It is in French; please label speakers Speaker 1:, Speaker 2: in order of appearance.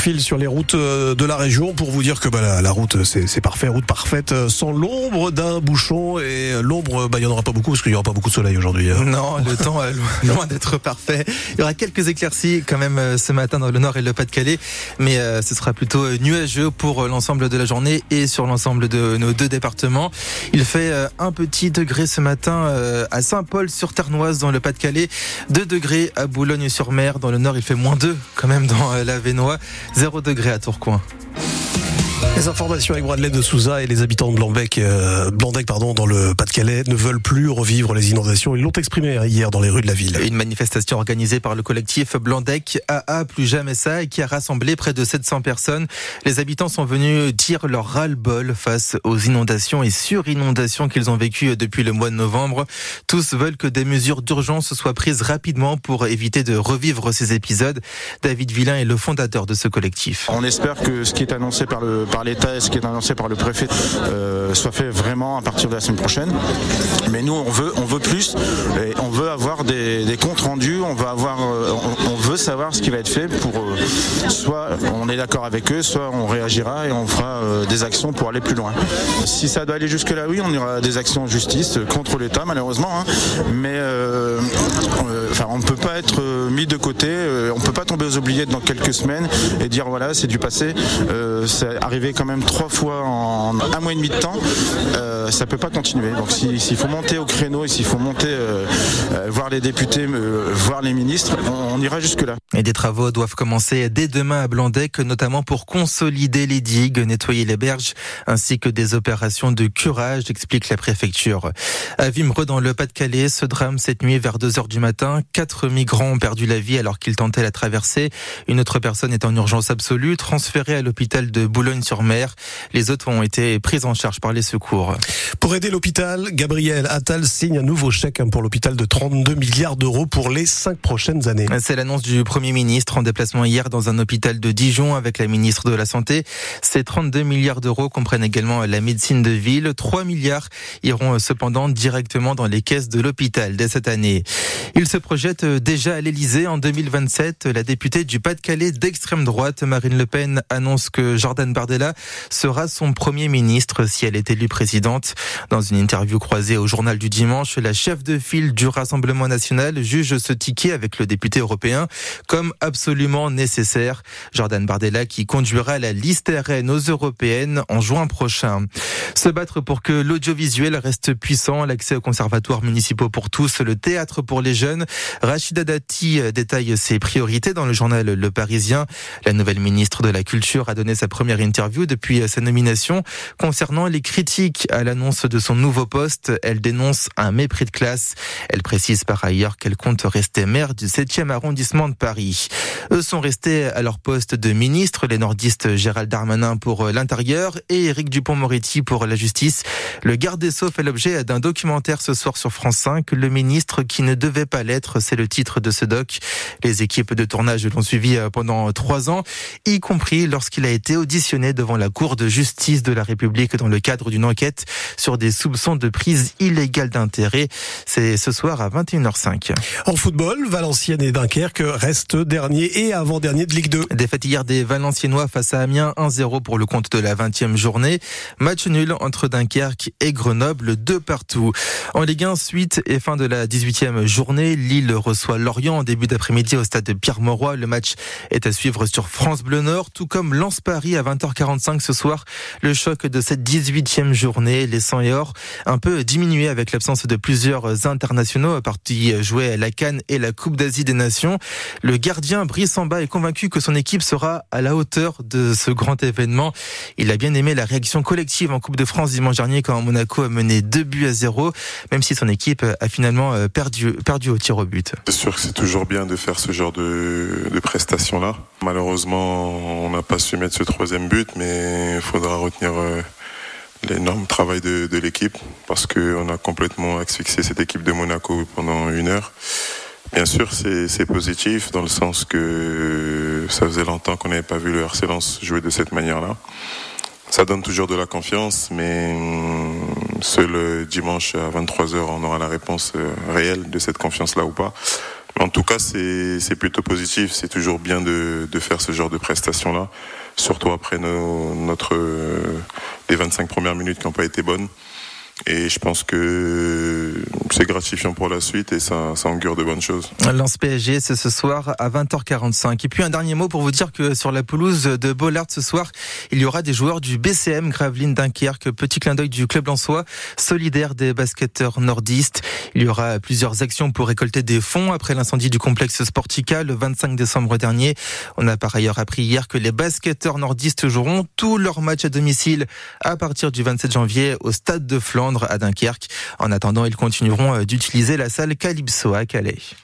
Speaker 1: file sur les routes euh, de la région pour vous dire que bah, la, la route c'est parfait, route parfaite, euh, sans l'ombre d'un bouchon et l'ombre, bah, il n'y en aura pas beaucoup parce qu'il n'y aura pas beaucoup de soleil aujourd'hui. Hein.
Speaker 2: Non, le temps est loin d'être parfait. Il y aura quelques éclaircies quand même euh, ce matin dans le nord et le Pas-de-Calais, mais ce sera plutôt nuageux pour l'ensemble de la journée et sur l'ensemble de nos deux départements. Il fait un petit degré ce matin à Saint-Paul sur Ternoise dans le Pas-de-Calais, 2 degrés à Boulogne-sur-Mer dans le nord, il fait moins 2 quand même dans la Vénois, 0 degré à Tourcoing.
Speaker 1: Les informations avec Bradley de Souza et les habitants de Blanbec, euh, Blandec pardon, dans le Pas-de-Calais ne veulent plus revivre les inondations. Ils l'ont exprimé hier dans les rues de la ville.
Speaker 2: Une manifestation organisée par le collectif Blandec AA Plus Jamais Ça et qui a rassemblé près de 700 personnes. Les habitants sont venus dire leur ras-le-bol face aux inondations et sur-inondations qu'ils ont vécues depuis le mois de novembre. Tous veulent que des mesures d'urgence soient prises rapidement pour éviter de revivre ces épisodes. David Villain est le fondateur de ce collectif.
Speaker 3: On espère que ce qui est annoncé par le par l'État et ce qui est annoncé par le préfet euh, soit fait vraiment à partir de la semaine prochaine. Mais nous, on veut, on veut plus et on veut avoir des, comptes rendus, on veut avoir, euh, on, veut savoir ce qui va être fait pour euh, soit on est d'accord avec eux, soit on réagira et on fera des actions pour aller plus loin. Si ça doit aller jusque là, oui, on aura des actions en justice contre l'État, malheureusement. Hein. mais enfin, on ne peut être mis de côté, on ne peut pas tomber aux oubliettes dans quelques semaines et dire voilà, c'est du passé. c'est arrivé quand même trois fois en un mois et demi de temps, euh, ça peut pas continuer. Donc s'il faut monter au créneau et s'il faut monter euh, euh, voir les députés, voir les ministres, on, ira jusque là.
Speaker 2: Et des travaux doivent commencer dès demain à Blandec, notamment pour consolider les digues, nettoyer les berges, ainsi que des opérations de curage, explique la préfecture. À Vimereux, dans le Pas-de-Calais, ce drame cette nuit vers 2 heures du matin, quatre migrants ont perdu la vie alors qu'ils tentaient la traversée. Une autre personne est en urgence absolue, transférée à l'hôpital de Boulogne-sur-Mer. Les autres ont été prises en charge par les secours.
Speaker 1: Pour aider l'hôpital, Gabriel Attal signe un nouveau chèque pour l'hôpital de 32 milliards d'euros pour les cinq prochaines années.
Speaker 2: C'est l'annonce du Premier ministre en déplacement hier dans un hôpital de Dijon avec la ministre de la Santé. Ces 32 milliards d'euros comprennent également la médecine de ville. 3 milliards iront cependant directement dans les caisses de l'hôpital dès cette année. Il se projette déjà à l'Elysée en 2027. La députée du Pas-de-Calais d'extrême droite, Marine Le Pen, annonce que Jordan Bardella sera son premier ministre si elle est élue présidente. Dans une interview croisée au journal du dimanche, la chef de file du Rassemblement national juge ce ticket avec le député européen comme absolument nécessaire. Jordan Bardella qui conduira la liste RN aux européennes en juin prochain. Se battre pour que l'audiovisuel reste puissant, l'accès aux conservatoires municipaux pour tous, le théâtre pour les jeunes. Rachida Dati détaille ses priorités dans le journal Le Parisien. La nouvelle ministre de la Culture a donné sa première interview depuis sa nomination. Concernant les critiques à l'annonce de son nouveau poste, elle dénonce un mépris de classe. Elle précise par ailleurs qu'elle compte rester maire du 7e arrondissement de Paris. Eux sont restés à leur poste de ministre, les nordistes Gérald Darmanin pour l'intérieur et Éric Dupont-Moretti pour la justice. Le garde des Sceaux fait l'objet d'un documentaire ce soir sur France 5, Le ministre qui ne devait pas l'être, c'est le titre de ce doc. Les équipes de tournage l'ont suivi pendant trois ans, y compris lorsqu'il a été auditionné devant la Cour de justice de la République dans le cadre d'une enquête sur des soupçons de prise illégale d'intérêt. C'est ce soir à 21h05.
Speaker 1: En football, Valenciennes et Dunkerque restent dernier et avant-dernier de Ligue 2.
Speaker 2: Défaite hier des Valenciennois face à Amiens 1-0 pour le compte de la 20e journée. Match nul entre Dunkerque et Grenoble, deux partout. En Ligue 1, suite et fin de la 18e journée, Lille reçoit Lorient en début d'après-midi au stade de Pierre-Mauroy. Le match est à suivre sur France Bleu Nord, tout comme Lens-Paris à 20h45 ce soir. Le choc de cette 18e journée, les 100 et or un peu diminué avec l'absence de plusieurs internationaux partis jouer à la Cannes et la Coupe d'Asie des Nations. Le gardien Brice Samba est convaincu que son équipe sera à la hauteur de ce grand événement. Il a bien aimé la réaction collective en Coupe de France dimanche dernier quand Monaco a mené 2 buts à 0, même si son équipe a finalement euh, perdu, perdu au tir au but.
Speaker 4: C'est sûr que c'est toujours bien de faire ce genre de, de prestations-là. Malheureusement, on n'a pas su mettre ce troisième but, mais il faudra retenir euh, l'énorme travail de, de l'équipe parce qu'on a complètement asphyxié cette équipe de Monaco pendant une heure. Bien sûr, c'est positif dans le sens que ça faisait longtemps qu'on n'avait pas vu le RC jouer de cette manière-là. Ça donne toujours de la confiance, mais hum, seul dimanche à 23h, on aura la réponse euh, réelle de cette confiance-là ou pas. En tout cas, c'est plutôt positif. C'est toujours bien de, de, faire ce genre de prestations-là, surtout après nos, notre, les 25 premières minutes qui n'ont pas été bonnes. Et je pense que c'est gratifiant pour la suite et ça, ça augure de bonnes choses.
Speaker 2: Lance PSG, c'est ce soir à 20h45. Et puis un dernier mot pour vous dire que sur la pelouse de Bollard ce soir, il y aura des joueurs du BCM Gravelines Dunkerque. Petit clin d'œil du club lançois, solidaire des basketteurs nordistes. Il y aura plusieurs actions pour récolter des fonds après l'incendie du complexe Sportica le 25 décembre dernier. On a par ailleurs appris hier que les basketteurs nordistes joueront tous leurs matchs à domicile à partir du 27 janvier au stade de Flandre à Dunkerque. En attendant, ils continueront d'utiliser la salle Calypso à Calais.